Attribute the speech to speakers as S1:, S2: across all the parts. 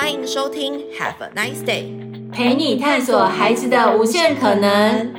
S1: 欢迎收听 Have a nice day，
S2: 陪你探索孩子的无限可能。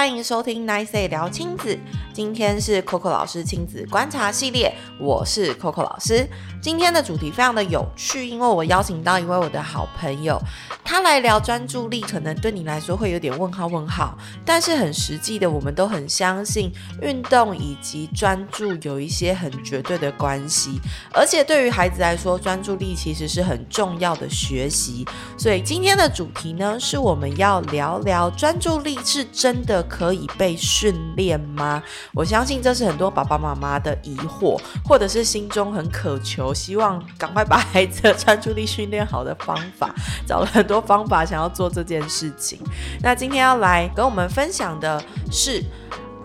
S1: 欢迎收听 Nice 聊亲子。今天是 Coco 老师亲子观察系列，我是 Coco 老师。今天的主题非常的有趣，因为我邀请到一位我的好朋友，他来聊专注力，可能对你来说会有点问号问号，但是很实际的，我们都很相信运动以及专注有一些很绝对的关系，而且对于孩子来说，专注力其实是很重要的学习。所以今天的主题呢，是我们要聊聊专注力是真的可以被训练吗？我相信这是很多爸爸妈妈的疑惑，或者是心中很渴求，希望赶快把孩子的专注力训练好的方法，找了很多方法想要做这件事情。那今天要来跟我们分享的是。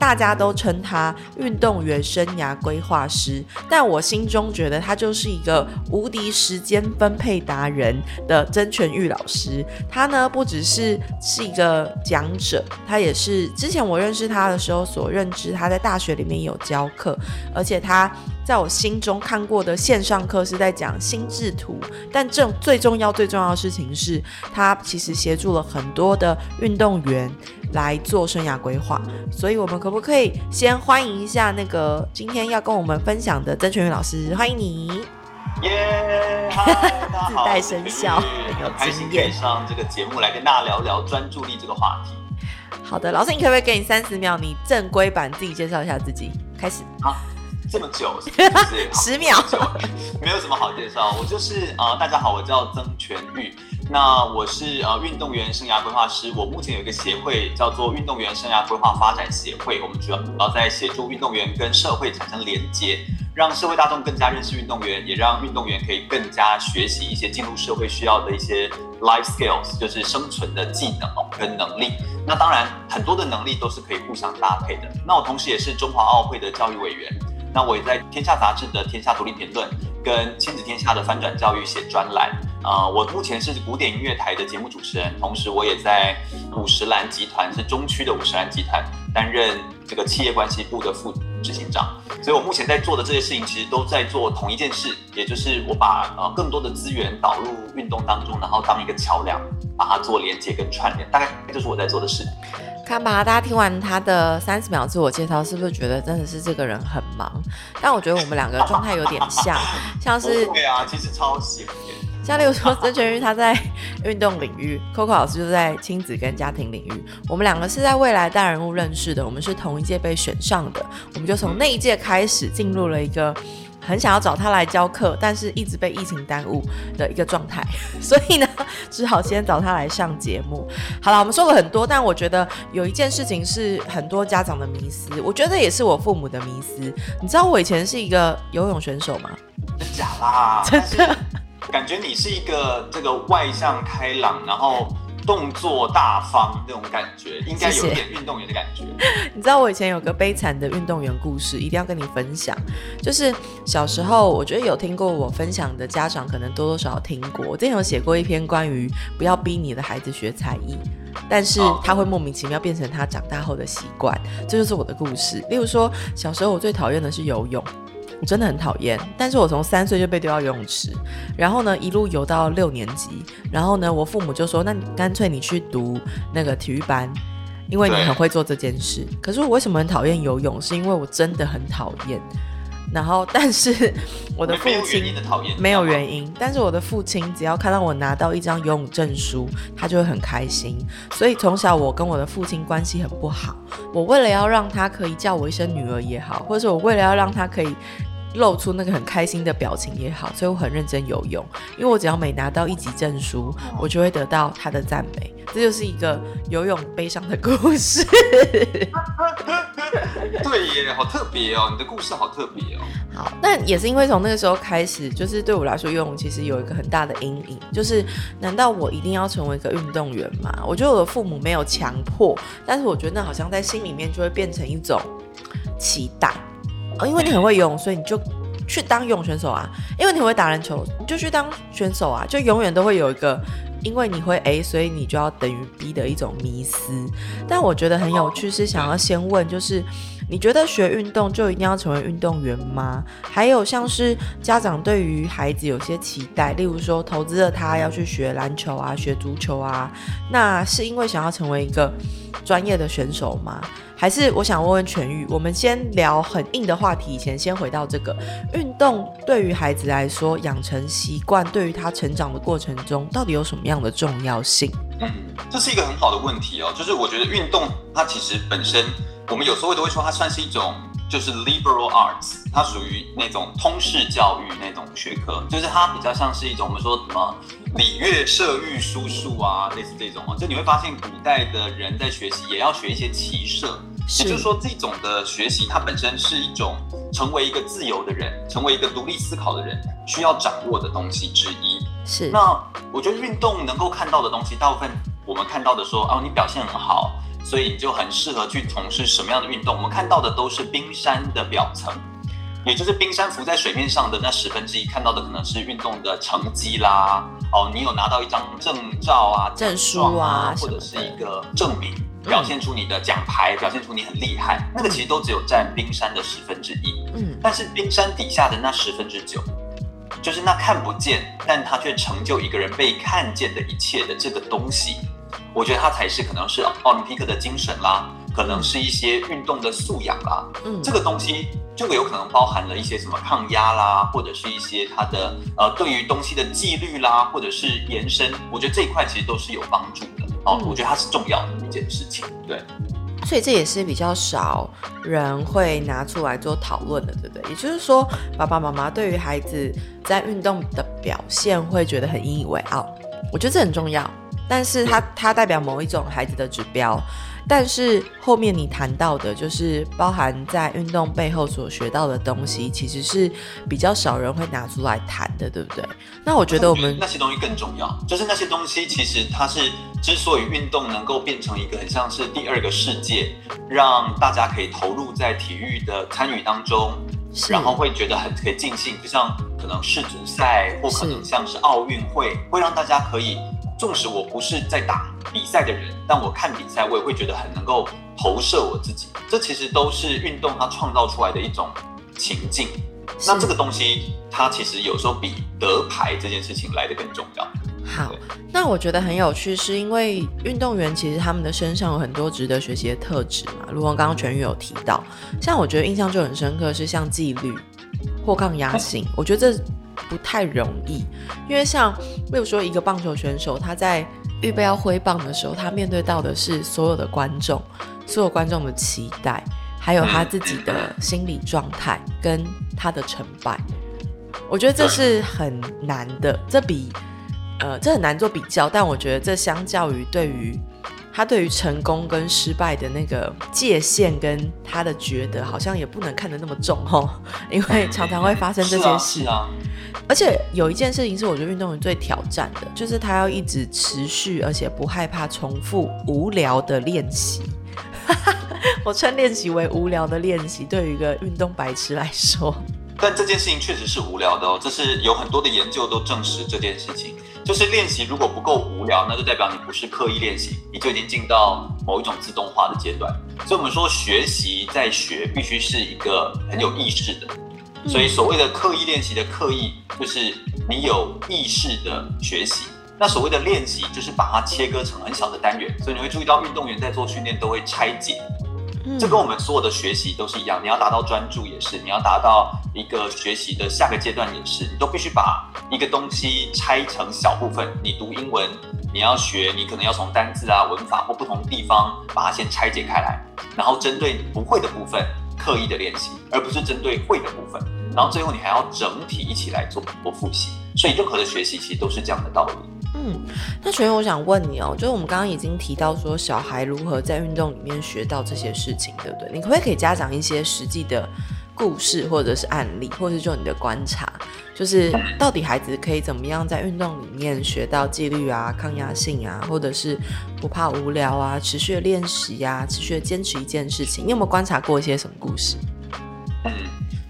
S1: 大家都称他运动员生涯规划师，但我心中觉得他就是一个无敌时间分配达人的曾全玉老师。他呢，不只是是一个讲者，他也是之前我认识他的时候所认知，他在大学里面有教课，而且他在我心中看过的线上课是在讲心智图。但这最重要最重要的事情是，他其实协助了很多的运动员。来做生涯规划，所以我们可不可以先欢迎一下那个今天要跟我们分享的曾全宇老师？欢迎你！
S3: 耶、yeah！自
S1: 带声效，
S3: 很开心可以上这个节目来跟大家聊聊专注力这个话题。
S1: 好的，老师，你可不可以给你三十秒，你正规版自己介绍一下自己？开始。
S3: 好，这么久？
S1: 十秒，
S3: 没有什么好介绍。我就是啊、呃，大家好，我叫曾全玉。那我是呃运动员生涯规划师，我目前有一个协会叫做运动员生涯规划发展协会，我们主要主要在协助运动员跟社会产生连接，让社会大众更加认识运动员，也让运动员可以更加学习一些进入社会需要的一些 life skills，就是生存的技能跟能力。那当然很多的能力都是可以互相搭配的。那我同时也是中华奥会的教育委员，那我也在天下杂志的天下独立评论跟亲子天下的翻转教育写专栏。啊、呃，我目前是古典音乐台的节目主持人，同时我也在五十岚集团，是中区的五十岚集团担任这个企业关系部的副执行长。所以我目前在做的这些事情，其实都在做同一件事，也就是我把呃更多的资源导入运动当中，然后当一个桥梁，把它做连接跟串联。大概就是我在做的事。
S1: 看吧，大家听完他的三十秒自我介绍，是不是觉得真的是这个人很忙？但我觉得我们两个状态有点像，像是
S3: 对啊，其实超闲。
S1: 像例如说，曾全玉他在 运动领域，Coco 老师就在亲子跟家庭领域。我们两个是在未来大人物认识的，我们是同一届被选上的，我们就从那一届开始进入了一个很想要找他来教课，但是一直被疫情耽误的一个状态。所以呢，只好先找他来上节目。好了，我们说了很多，但我觉得有一件事情是很多家长的迷思，我觉得也是我父母的迷思。你知道我以前是一个游泳选手吗？
S3: 真假啦？
S1: 真的。
S3: 感觉你是一个这个外向开朗，然后动作大方那种感觉，应该有点运动员的感
S1: 觉。你知道我以前有个悲惨的运动员故事，一定要跟你分享。就是小时候，我觉得有听过我分享的家长，可能多多少少听过。我之前有写过一篇关于不要逼你的孩子学才艺，但是他会莫名其妙变成他长大后的习惯。这就是我的故事。例如说，小时候我最讨厌的是游泳。我真的很讨厌，但是我从三岁就被丢到游泳池，然后呢，一路游到六年级，然后呢，我父母就说，那你干脆你去读那个体育班，因为你很会做这件事。可是我为什么很讨厌游泳？是因为我真的很讨厌。然后，但是 我的父亲没有原因，但是我的父亲只要看到我拿到一张游泳证书，他就会很开心。所以从小我跟我的父亲关系很不好。我为了要让他可以叫我一声女儿也好，或者我为了要让他可以。露出那个很开心的表情也好，所以我很认真游泳，因为我只要每拿到一级证书，我就会得到他的赞美。这就是一个游泳悲伤的故事。
S3: 对耶，好特别哦，你的故事好特别哦。
S1: 好，那也是因为从那个时候开始，就是对我来说，游泳其实有一个很大的阴影，就是难道我一定要成为一个运动员吗？我觉得我的父母没有强迫，但是我觉得那好像在心里面就会变成一种期待。哦，因为你很会游泳，所以你就去当游泳选手啊。因为你很会打篮球，你就去当选手啊。就永远都会有一个，因为你会 A，所以你就要等于 B 的一种迷思。但我觉得很有趣，是想要先问，就是你觉得学运动就一定要成为运动员吗？还有像是家长对于孩子有些期待，例如说投资了他要去学篮球啊，学足球啊，那是因为想要成为一个专业的选手吗？还是我想问问全宇，我们先聊很硬的话题，以前先回到这个运动对于孩子来说，养成习惯对于他成长的过程中，到底有什么样的重要性？
S3: 嗯，这是一个很好的问题哦。就是我觉得运动它其实本身，我们有时候都会说它算是一种就是 liberal arts，它属于那种通识教育那种学科，就是它比较像是一种我们说什么礼乐射御书数啊，类似这种啊。就你会发现古代的人在学习也要学一些骑射。也就是说，这种的学习，它本身是一种成为一个自由的人，成为一个独立思考的人需要掌握的东西之一。
S1: 是。
S3: 那我觉得运动能够看到的东西，大部分我们看到的说，哦，你表现很好，所以你就很适合去从事什么样的运动。我们看到的都是冰山的表层，也就是冰山浮在水面上的那十分之一，看到的可能是运动的成绩啦，哦，你有拿到一张证照啊、
S1: 证书啊，
S3: 或者是一个证明。表现出你的奖牌，表现出你很厉害，那个其实都只有占冰山的十分之一。嗯，但是冰山底下的那十分之九，就是那看不见，但它却成就一个人被看见的一切的这个东西，我觉得它才是可能是奥林匹克的精神啦，可能是一些运动的素养啦。嗯，这个东西就有可能包含了一些什么抗压啦，或者是一些它的呃对于东西的纪律啦，或者是延伸，我觉得这一块其实都是有帮助的。哦，我觉得它是重要的一件事情，对，
S1: 所以这也是比较少人会拿出来做讨论的，对不对？也就是说，爸爸妈妈对于孩子在运动的表现会觉得很引以为傲，我觉得这很重要，但是它它代表某一种孩子的指标。但是后面你谈到的，就是包含在运动背后所学到的东西，其实是比较少人会拿出来谈的，对不对？那我觉得我们
S3: 那些东西更重要，就是那些东西其实它是之所以运动能够变成一个很像是第二个世界，让大家可以投入在体育的参与当中，然后会觉得很可以尽兴，就像可能世足赛或可能像是奥运会，会让大家可以。纵使我不是在打比赛的人，但我看比赛，我也会觉得很能够投射我自己。这其实都是运动它创造出来的一种情境。那这个东西，它其实有时候比得牌这件事情来的更重要。
S1: 好，那我觉得很有趣，是因为运动员其实他们的身上有很多值得学习的特质嘛。如果刚刚全宇有提到，像我觉得印象就很深刻，是像纪律或抗压性。我觉得这。不太容易，因为像例如说一个棒球选手，他在预备要挥棒的时候，他面对到的是所有的观众，所有观众的期待，还有他自己的心理状态跟他的成败。我觉得这是很难的，这比呃这很难做比较，但我觉得这相较于对于他对于成功跟失败的那个界限跟他的觉得，好像也不能看得那么重哦，因为 常常会发生这件事啊。而且有一件事情是我觉得运动员最挑战的，就是他要一直持续，而且不害怕重复无聊的练习。我称练习为无聊的练习，对于一个运动白痴来说。
S3: 但这件事情确实是无聊的哦，这是有很多的研究都证实这件事情。就是练习如果不够无聊，那就代表你不是刻意练习，你就已经进到某一种自动化的阶段。所以我们说学习在学必须是一个很有意识的。所以，所谓的刻意练习的刻意，就是你有意识的学习。那所谓的练习，就是把它切割成很小的单元。所以你会注意到，运动员在做训练都会拆解。这跟我们所有的学习都是一样。你要达到专注也是，你要达到一个学习的下个阶段也是，你都必须把一个东西拆成小部分。你读英文，你要学，你可能要从单字啊、文法或不同地方把它先拆解开来，然后针对你不会的部分刻意的练习，而不是针对会的部分。然后最后你还要整体一起来做做复习，所以任何的学习其实都是这样的道理。
S1: 嗯，那所以我想问你哦，就是我们刚刚已经提到说小孩如何在运动里面学到这些事情，对不对？你可不可以给家长一些实际的故事，或者是案例，或者是就你的观察，就是到底孩子可以怎么样在运动里面学到纪律啊、抗压性啊，或者是不怕无聊啊、持续练习呀、持续坚持一件事情？你有没有观察过一些什么故事？
S3: 嗯。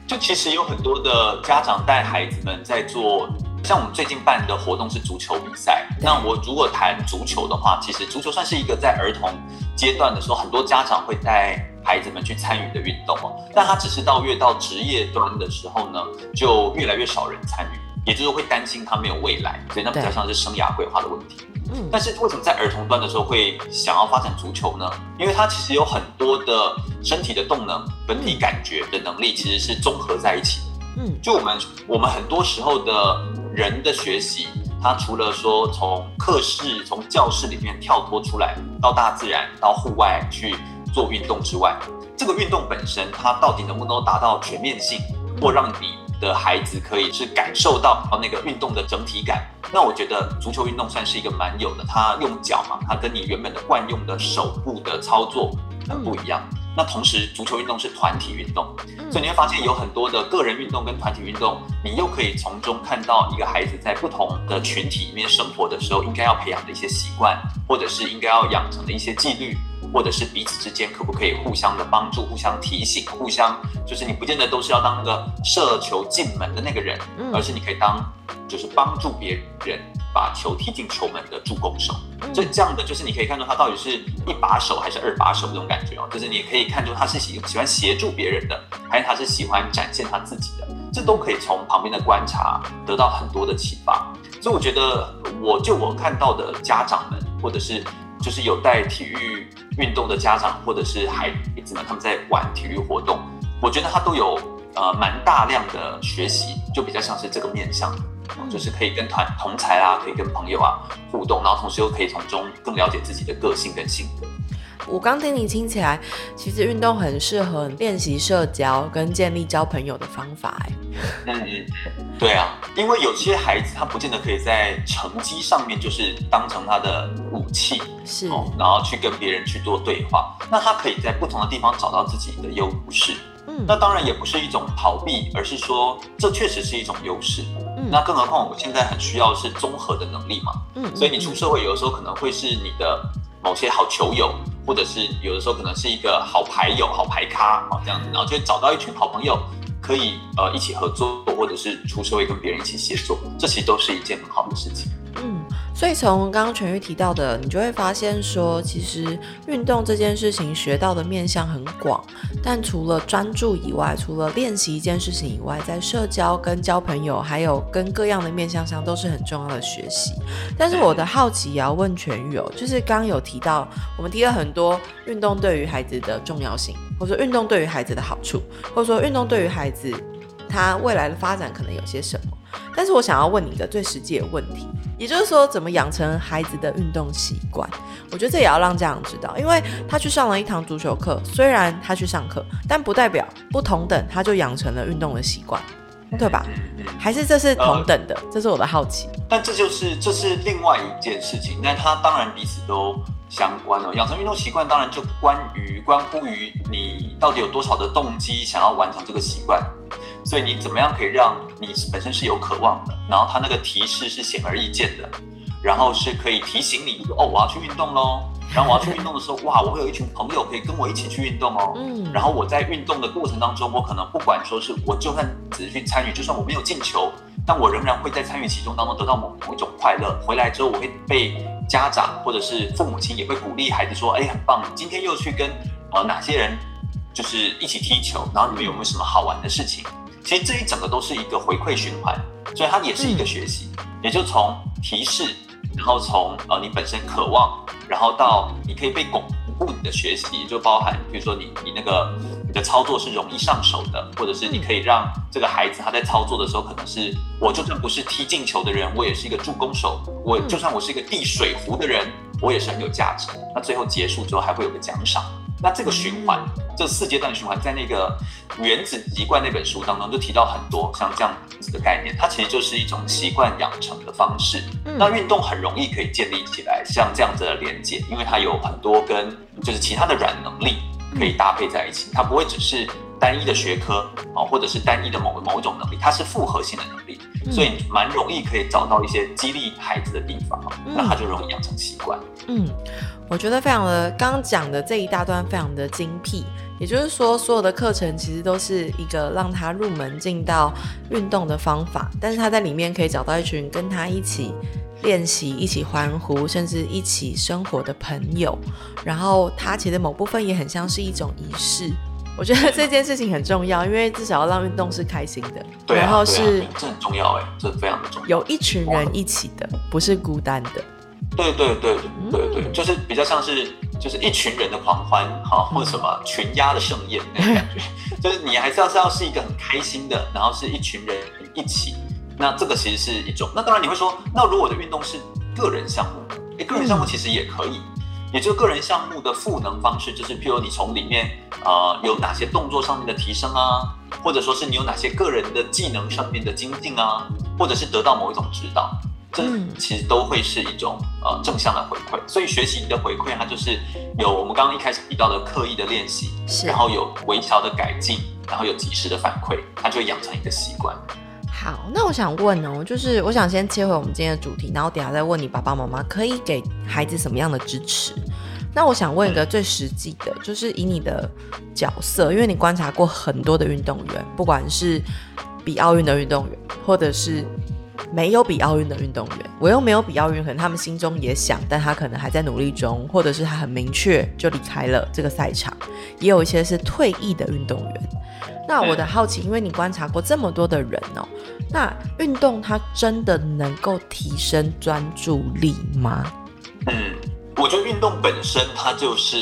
S3: 就其实有很多的家长带孩子们在做，像我们最近办的活动是足球比赛。那我如果谈足球的话，其实足球算是一个在儿童阶段的时候，很多家长会带孩子们去参与的运动哦。但他只是到越到职业端的时候呢，就越来越少人参与，也就是会担心他没有未来，所以那比较像是生涯规划的问题。嗯，但是为什么在儿童端的时候会想要发展足球呢？因为它其实有很多的身体的动能、本体感觉的能力，其实是综合在一起的。嗯，就我们我们很多时候的人的学习，它除了说从课室、从教室里面跳脱出来，到大自然、到户外去做运动之外，这个运动本身它到底能不能达到全面性，或让你的孩子可以是感受到那个运动的整体感？那我觉得足球运动算是一个蛮有的，它用脚嘛，它跟你原本的惯用的手部的操作很不一样。那同时，足球运动是团体运动，所以你会发现有很多的个人运动跟团体运动，你又可以从中看到一个孩子在不同的群体里面生活的时候，应该要培养的一些习惯，或者是应该要养成的一些纪律，或者是彼此之间可不可以互相的帮助、互相提醒、互相，就是你不见得都是要当那个射球进门的那个人，而是你可以当就是帮助别人。把球踢进球门的助攻手，所以这样的就是你可以看出他到底是一把手还是二把手这种感觉哦，就是你可以看出他是喜喜欢协助别人的，还是他是喜欢展现他自己的，这都可以从旁边的观察得到很多的启发。所以我觉得，我就我看到的家长们，或者是就是有带体育运动的家长，或者是孩子们，他们在玩体育活动，我觉得他都有呃蛮大量的学习，就比较像是这个面向。就是可以跟团同才啊，可以跟朋友啊互动，然后同时又可以从中更了解自己的个性跟性格。
S1: 我刚听你听起来，其实运动很适合练习社交跟建立交朋友的方法。哎，
S3: 嗯嗯，对啊，因为有些孩子他不见得可以在成绩上面就是当成他的武器，
S1: 是，
S3: 然后去跟别人去做对话。那他可以在不同的地方找到自己的优势。嗯，那当然也不是一种逃避，而是说这确实是一种优势。那更何况我们现在很需要的是综合的能力嘛，嗯，所以你出社会有的时候可能会是你的某些好球友，或者是有的时候可能是一个好牌友、好牌咖啊这样子，然后就找到一群好朋友，可以呃一起合作，或者是出社会跟别人一起协作，这其实都是一件很好的事情。
S1: 所以从刚刚全玉提到的，你就会发现说，其实运动这件事情学到的面向很广，但除了专注以外，除了练习一件事情以外，在社交跟交朋友，还有跟各样的面向上，都是很重要的学习。但是我的好奇也要问全玉哦，就是刚刚有提到，我们提了很多运动对于孩子的重要性，或者说运动对于孩子的好处，或者说运动对于孩子他未来的发展可能有些什么。但是我想要问你一个最实际的问题，也就是说，怎么养成孩子的运动习惯？我觉得这也要让家长知道，因为他去上了一堂足球课，虽然他去上课，但不代表不同等他就养成了运动的习惯，对吧？还是这是同等的？呃，这是我的好奇。
S3: 但这就是这是另外一件事情，但他当然彼此都相关哦。养成运动习惯当然就关于关乎于你到底有多少的动机想要完成这个习惯。所以你怎么样可以让你本身是有渴望的，然后他那个提示是显而易见的，然后是可以提醒你哦，我要去运动喽。然后我要去运动的时候，哇，我会有一群朋友可以跟我一起去运动哦。嗯。然后我在运动的过程当中，我可能不管说是我就算只是去参与，就算我没有进球，但我仍然会在参与其中当中得到某某一种快乐。回来之后，我会被家长或者是父母亲也会鼓励孩子说，哎，很棒，今天又去跟呃哪些人就是一起踢球，然后你们有没有什么好玩的事情？其实这一整个都是一个回馈循环，所以它也是一个学习，也就从提示，然后从呃你本身渴望，然后到你可以被巩固你的学习，就包含比如说你你那个的操作是容易上手的，或者是你可以让这个孩子他在操作的时候，可能是我就算不是踢进球的人，我也是一个助攻手，我就算我是一个递水壶的人，我也是很有价值。那最后结束之后还会有个奖赏。那这个循环，这四阶段循环，在那个《原子习惯》那本书当中就提到很多像这样子的概念，它其实就是一种习惯养成的方式。那运动很容易可以建立起来，像这样子的连接，因为它有很多跟就是其他的软能力可以搭配在一起，它不会只是单一的学科啊，或者是单一的某某一种能力，它是复合性的能力，所以蛮容易可以找到一些激励孩子的地方，那他就容易养成习惯。
S1: 嗯。我觉得非常的，刚刚讲的这一大段非常的精辟，也就是说，所有的课程其实都是一个让他入门进到运动的方法，但是他在里面可以找到一群跟他一起练习、一起欢呼，甚至一起生活的朋友。然后它其实某部分也很像是一种仪式。我觉得这件事情很重要，因为至少要让运动是开心的。
S3: 对啊，
S1: 然后是
S3: 啊，这很重要哎，这非常的重要。
S1: 有一群人一起的，不是孤单的。
S3: 对对对对对，就是比较像是就是一群人的狂欢哈，或者什么群鸭的盛宴那种感觉，就是你还是要是要是一个很开心的，然后是一群人一起，那这个其实是一种。那当然你会说，那如果我的运动是个人项目，诶，个人项目其实也可以。也就是个人项目的赋能方式，就是譬如你从里面啊、呃、有哪些动作上面的提升啊，或者说是你有哪些个人的技能上面的精进啊，或者是得到某一种指导，这其实都会是一种呃正向的回馈。所以学习的回馈，它就是有我们刚刚一开始提到的刻意的练习，然后有微调的改进，然后有及时的反馈，它就会养成一个习惯。
S1: 好，那我想问哦，就是我想先切回我们今天的主题，然后等下再问你爸爸妈妈可以给孩子什么样的支持。那我想问一个最实际的，就是以你的角色，因为你观察过很多的运动员，不管是比奥运的运动员，或者是没有比奥运的运动员，我又没有比奥运，可能他们心中也想，但他可能还在努力中，或者是他很明确就离开了这个赛场，也有一些是退役的运动员。那我的好奇，因为你观察过这么多的人哦，那运动它真的能够提升专注力吗？
S3: 嗯，我觉得运动本身它就是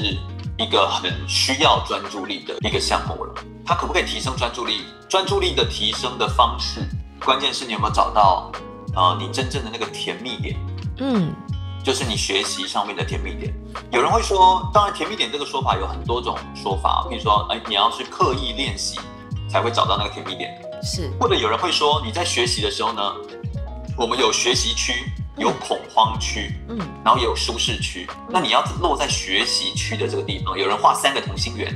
S3: 一个很需要专注力的一个项目了。它可不可以提升专注力？专注力的提升的方式，关键是你有没有找到啊、呃，你真正的那个甜蜜点。嗯，就是你学习上面的甜蜜点。有人会说，当然甜蜜点这个说法有很多种说法，比如说，哎，你要是刻意练习。才会找到那个甜蜜点，是。或者有人会说，你在学习的时候呢，我们有学习区，有恐慌区，嗯，然后也有舒适区。那你要落在学习区的这个地方，有人画三个同心圆，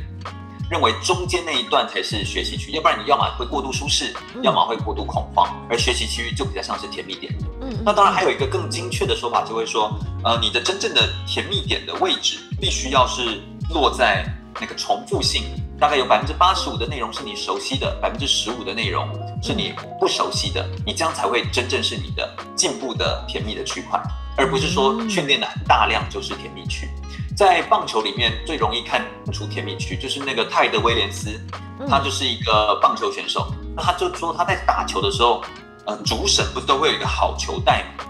S3: 认为中间那一段才是学习区，要不然你要么会过度舒适，要么会过度恐慌，而学习区就比较像是甜蜜点。嗯，那当然还有一个更精确的说法，就会说，呃，你的真正的甜蜜点的位置，必须要是落在那个重复性。大概有百分之八十五的内容是你熟悉的，百分之十五的内容是你不熟悉的，你这样才会真正是你的进步的甜蜜的区块，而不是说训练的很大量就是甜蜜区。在棒球里面最容易看出甜蜜区，就是那个泰德威廉斯，他就是一个棒球选手，那他就说他在打球的时候，呃，主审不是都会有一个好球带吗？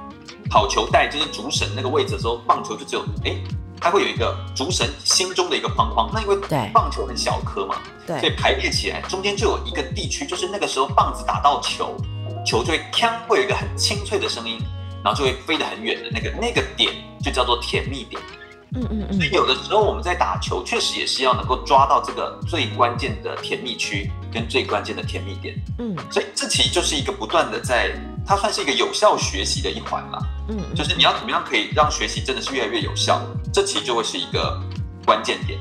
S3: 好球带就是主审那个位置的时候，棒球就只有哎。他会有一个主审心中的一个框框，那因为棒球很小颗嘛，对，所以排列起来中间就有一个地区，就是那个时候棒子打到球，球就会锵，会有一个很清脆的声音，然后就会飞得很远的那个那个点就叫做甜蜜点。嗯嗯嗯。所以有的时候我们在打球，确实也是要能够抓到这个最关键的甜蜜区跟最关键的甜蜜点。嗯，所以这其实就是一个不断的在，它算是一个有效学习的一环啦。嗯，就是你要怎么样可以让学习真的是越来越有效，这其实就会是一个关键点。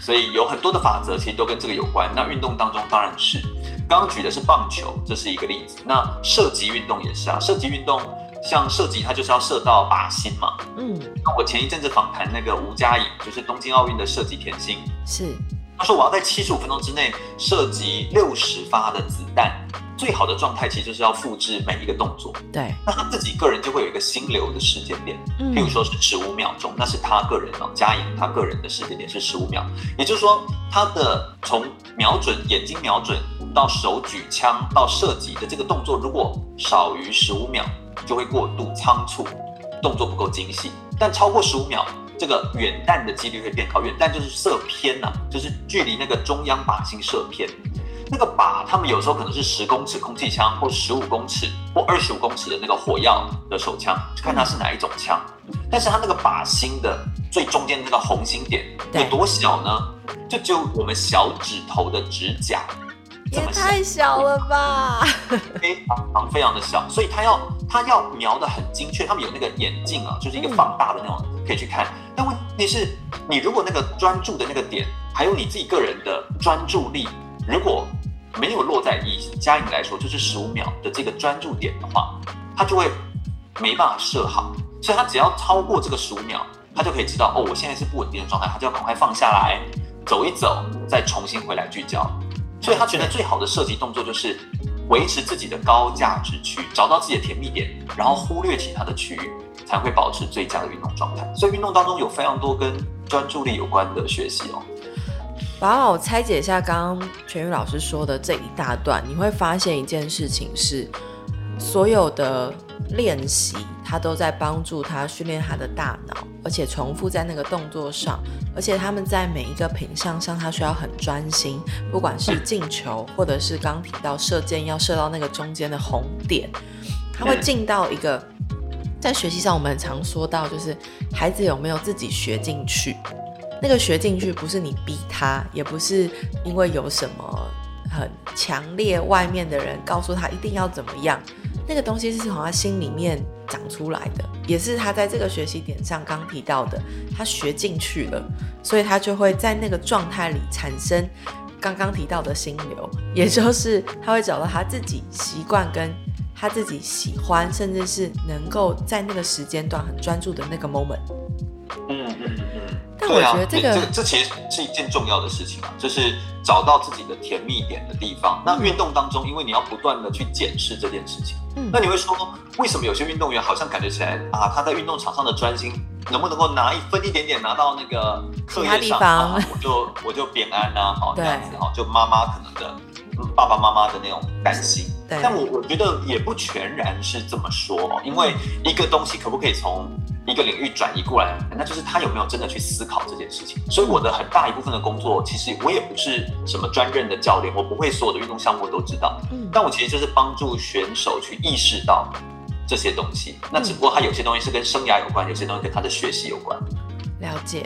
S3: 所以有很多的法则其实都跟这个有关。那运动当中当然是，刚刚举的是棒球，这是一个例子。那射击运动也是啊，射击运动像射击它就是要射到靶心嘛。嗯，那我前一阵子访谈那个吴佳颖，就是东京奥运的射击甜心，是，他说我要在七十五分钟之内射击六十发的子弹。最好的状态其实就是要复制每一个动作，对。那他自己个人就会有一个心流的时间点，嗯，譬如说是十五秒钟，那是他个人哦，佳颖他个人的时间点是十五秒，也就是说他的从瞄准眼睛瞄准到手举枪到射击的这个动作，如果少于十五秒，就会过度仓促，动作不够精细；但超过十五秒，这个远弹的几率会变高，远弹就是射偏呐，就是距离那个中央靶心射偏。那个靶，他们有时候可能是十公尺空气枪，或十五公尺，或二十五公尺的那个火药的手枪，就看它是哪一种枪。但是它那个靶心的最中间的那个红心点有多小呢？就只有我们小指头的指甲。也太小了吧！非常非常的小，所以它要它要瞄得很精确。他们有那个眼镜啊，就是一个放大的那种，可以去看。但问题是，你如果那个专注的那个点，还有你自己个人的专注力，如果没有落在以佳颖来说，就是十五秒的这个专注点的话，他就会没办法设好，所以他只要超过这个十五秒，他就可以知道哦，我现在是不稳定的状态，他就要赶快放下来，走一走，再重新回来聚焦。所以他觉得最好的射击动作就是维持自己的高价值区，找到自己的甜蜜点，然后忽略其他的区域，才会保持最佳的运动状态。所以运动当中有非常多跟专注力有关的学习哦。
S1: 把我拆解一下刚刚全宇老师说的这一大段，你会发现一件事情是，所有的练习，他都在帮助他训练他的大脑，而且重复在那个动作上，而且他们在每一个品项上，他需要很专心，不管是进球，或者是刚提到射箭要射到那个中间的红点，他会进到一个，在学习上我们很常说到，就是孩子有没有自己学进去。那个学进去不是你逼他，也不是因为有什么很强烈外面的人告诉他一定要怎么样，那个东西是从他心里面长出来的，也是他在这个学习点上刚提到的，他学进去了，所以他就会在那个状态里产生刚刚提到的心流，也就是他会找到他自己习惯跟他自己喜欢，甚至是能够在那个时间段很专注的那个 moment。
S3: 嗯嗯嗯。
S1: 但我觉得这个、
S3: 啊、这这其实是一件重要的事情啊，就是找到自己的甜蜜点的地方。那运动当中，因为你要不断的去检视这件事情，嗯，那你会说，为什么有些运动员好像感觉起来啊，他在运动场上的专心，能不能够拿一分一点点拿到那个课业上啊，我就我就变安呐，好这样子哈，就妈妈可能的爸爸妈妈的那种担心。但我我觉得也不全然是这么说，因为一个东西可不可以从一个领域转移过来，那就是他有没有真的去思考这件事情。所以我的很大一部分的工作，其实我也不是什么专任的教练，我不会所有的运动项目都知道。嗯，但我其实就是帮助选手去意识到这些东西。那只不过他有些东西是跟生涯有关，有些东西跟他的学习有关。
S1: 了解。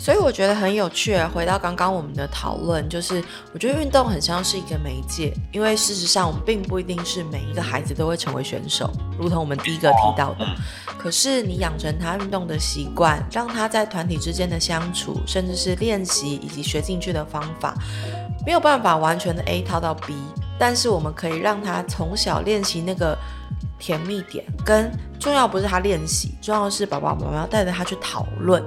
S1: 所以我觉得很有趣。回到刚刚我们的讨论，就是我觉得运动很像是一个媒介，因为事实上我们并不一定是每一个孩子都会成为选手，如同我们第一个提到的。可是你养成他运动的习惯，让他在团体之间的相处，甚至是练习以及学进去的方法，没有办法完全的 A 套到 B，但是我们可以让他从小练习那个甜蜜点，跟重要不是他练习，重要的是爸爸妈妈要带着他去讨论。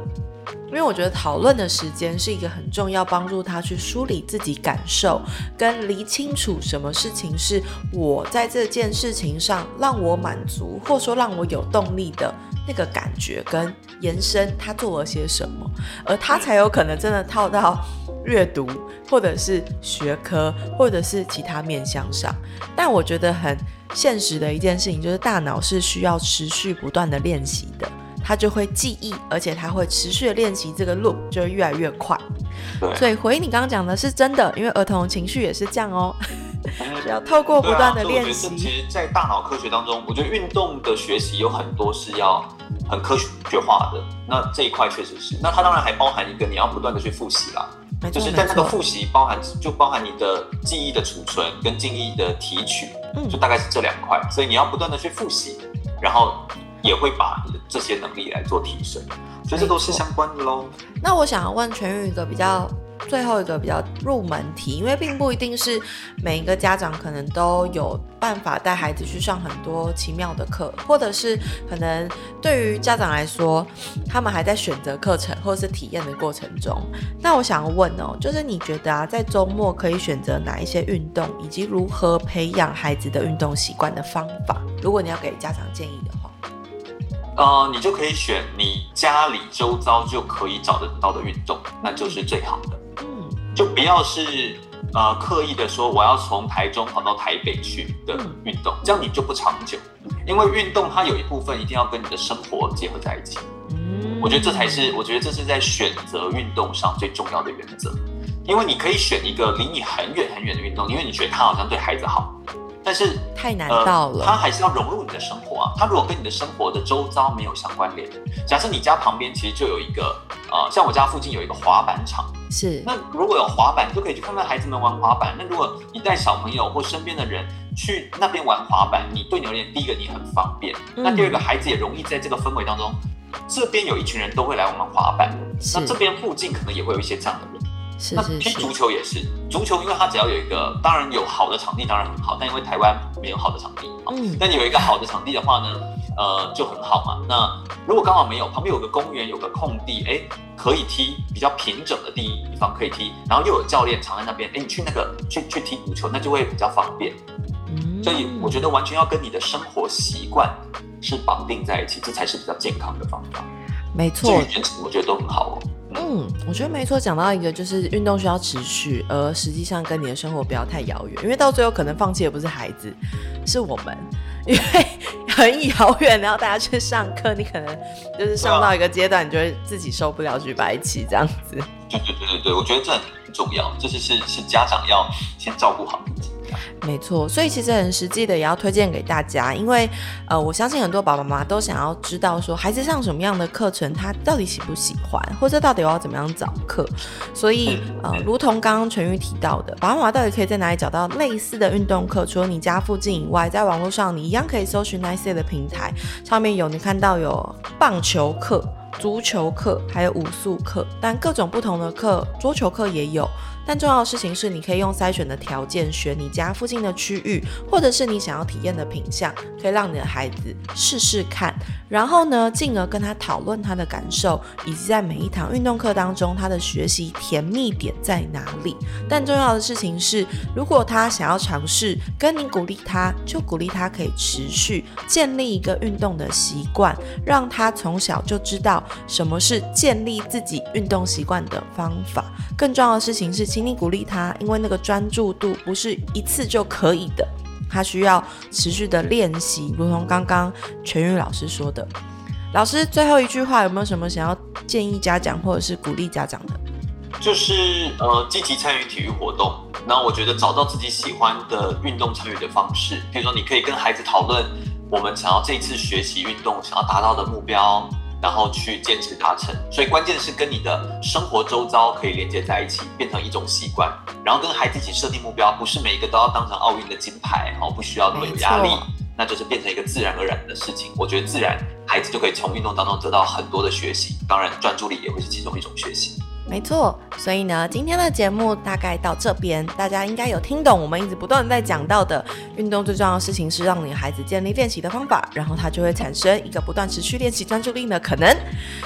S1: 因为我觉得讨论的时间是一个很重要，帮助他去梳理自己感受，跟理清楚什么事情是我在这件事情上让我满足，或说让我有动力的那个感觉，跟延伸他做了些什么，而他才有可能真的套到阅读，或者是学科，或者是其他面向上。但我觉得很现实的一件事情，就是大脑是需要持续不断的练习的。他就会记忆，而且他会持续的练习，这个路就会越来越快。对，所以回应你刚刚讲的是真的，因为儿童情绪也是这样哦，只要透过不断的练习。啊、其
S3: 实，在大脑科学当中，我觉得运动的学习有很多是要很科学化的。那这一块确实是，那它当然还包含一个你要不断的去复习啦。就是在那个复习包含就包含你的记忆的储存跟记忆的提取，嗯，就大概是这两块。所以你要不断的去复习，然后。也会把你的这些能力来做提升，所以这都是相关的喽。
S1: 那我想要问全宇一个比较最后一个比较入门题，因为并不一定是每一个家长可能都有办法带孩子去上很多奇妙的课，或者是可能对于家长来说，他们还在选择课程或者是体验的过程中。那我想要问哦，就是你觉得啊，在周末可以选择哪一些运动，以及如何培养孩子的运动习惯的方法？如果你要给家长建议的话。
S3: 呃，你就可以选你家里周遭就可以找得到的运动，那就是最好的。嗯，就不要是呃刻意的说我要从台中跑到台北去的运动，这样你就不长久。因为运动它有一部分一定要跟你的生活结合在一起。嗯，我觉得这才是我觉得这是在选择运动上最重要的原则。因为你可以选一个离你很远很远的运动，因为你觉得它好像对孩子好。但是
S1: 太难到了，他、
S3: 呃、还是要融入你的生活啊。他如果跟你的生活的周遭没有相关联，假设你家旁边其实就有一个呃，像我家附近有一个滑板场，
S1: 是。
S3: 那如果有滑板，你就可以去看看孩子们玩滑板。那如果你带小朋友或身边的人去那边玩滑板，你对你而言，第一个你很方便，嗯、那第二个孩子也容易在这个氛围当中，这边有一群人都会来玩滑板，那这边附近可能也会有一些这样的人。
S1: 是是是，
S3: 那踢足球也是，足球因为它只要有一个，当然有好的场地当然很好，但因为台湾没有好的场地，嗯，但你有一个好的场地的话呢，呃，就很好嘛。那如果刚好没有，旁边有个公园，有个空地，哎，可以踢比较平整的地方可以踢，然后又有教练藏在那边，哎，你去那个去去踢足球，那就会比较方便。嗯，所以我觉得完全要跟你的生活习惯是绑定在一起，这才是比较健康的方法。
S1: 没错，
S3: 我觉得都很好哦。
S1: 嗯，我觉得没错。讲到一个，就是运动需要持续，而实际上跟你的生活不要太遥远，因为到最后可能放弃的不是孩子，是我们，因为很遥远，然后大家去上课，你可能就是上到一个阶段，你就会自己受不了，举白旗这样子。对
S3: 对对对对，我觉得这很重要，这是是是家长要先照顾好自己。
S1: 没错，所以其实很实际的也要推荐给大家，因为呃，我相信很多爸爸妈妈都想要知道说孩子上什么样的课程，他到底喜不喜欢，或者到底我要怎么样找课。所以呃，如同刚刚全玉提到的，爸爸妈妈到底可以在哪里找到类似的运动课？除了你家附近以外，在网络上你一样可以搜寻 Nice 的平台，上面有你看到有棒球课、足球课，还有武术课，但各种不同的课，桌球课也有。但重要的事情是，你可以用筛选的条件选你家附近的区域，或者是你想要体验的品项，可以让你的孩子试试看。然后呢，进而跟他讨论他的感受，以及在每一堂运动课当中，他的学习甜蜜点在哪里。但重要的事情是，如果他想要尝试，跟你鼓励他，就鼓励他可以持续建立一个运动的习惯，让他从小就知道什么是建立自己运动习惯的方法。更重要的事情是，请你鼓励他，因为那个专注度不是一次就可以的，他需要持续的练习。如同刚刚全玉老师说的，老师最后一句话有没有什么想要建议家长或者是鼓励家长的？
S3: 就是呃，积极参与体育活动。那我觉得找到自己喜欢的运动参与的方式，比如说你可以跟孩子讨论我们想要这次学习运动想要达到的目标。然后去坚持达成，所以关键是跟你的生活周遭可以连接在一起，变成一种习惯。然后跟孩子一起设定目标，不是每一个都要当成奥运的金牌，哦，不需要那么有压力，那就是变成一个自然而然的事情。我觉得自然，孩子就可以从运动当中得到很多的学习，当然专注力也会是其中一种学习。
S1: 没错，所以呢，今天的节目大概到这边，大家应该有听懂我们一直不断在讲到的，运动最重要的事情是让女孩子建立练习的方法，然后他就会产生一个不断持续练习专注力的可能。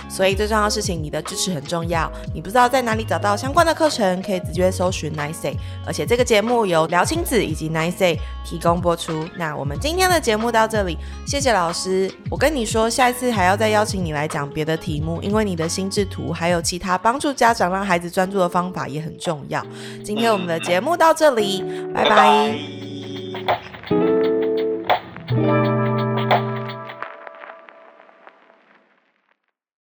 S1: 所以最重要的事情，你的支持很重要。你不知道在哪里找到相关的课程，可以直接搜寻 Nice，而且这个节目由聊亲子以及 Nice 提供播出。那我们今天的节目到这里，谢谢老师。我跟你说，下一次还要再邀请你来讲别的题目，因为你的心智图还有其他帮助家。长让孩子专注的方法也很重要。今天我们的节目到这里，拜拜。